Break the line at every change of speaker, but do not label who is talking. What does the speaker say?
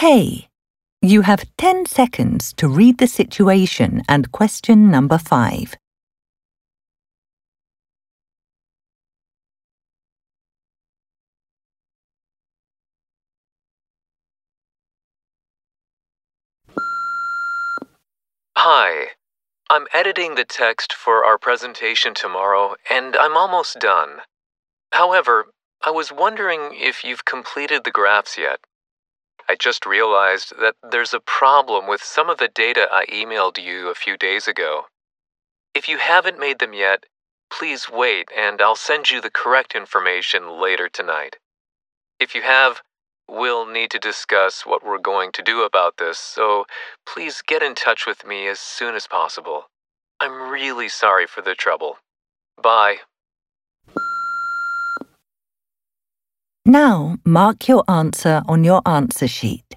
K. You have 10 seconds to read the situation and question number 5.
Hi. I'm editing the text for our presentation tomorrow, and I'm almost done. However, I was wondering if you've completed the graphs yet. I just realized that there's a problem with some of the data I emailed you a few days ago. If you haven't made them yet, please wait and I'll send you the correct information later tonight. If you have, we'll need to discuss what we're going to do about this, so please get in touch with me as soon as possible. I'm really sorry for the trouble. Bye.
Now mark your answer on your answer sheet.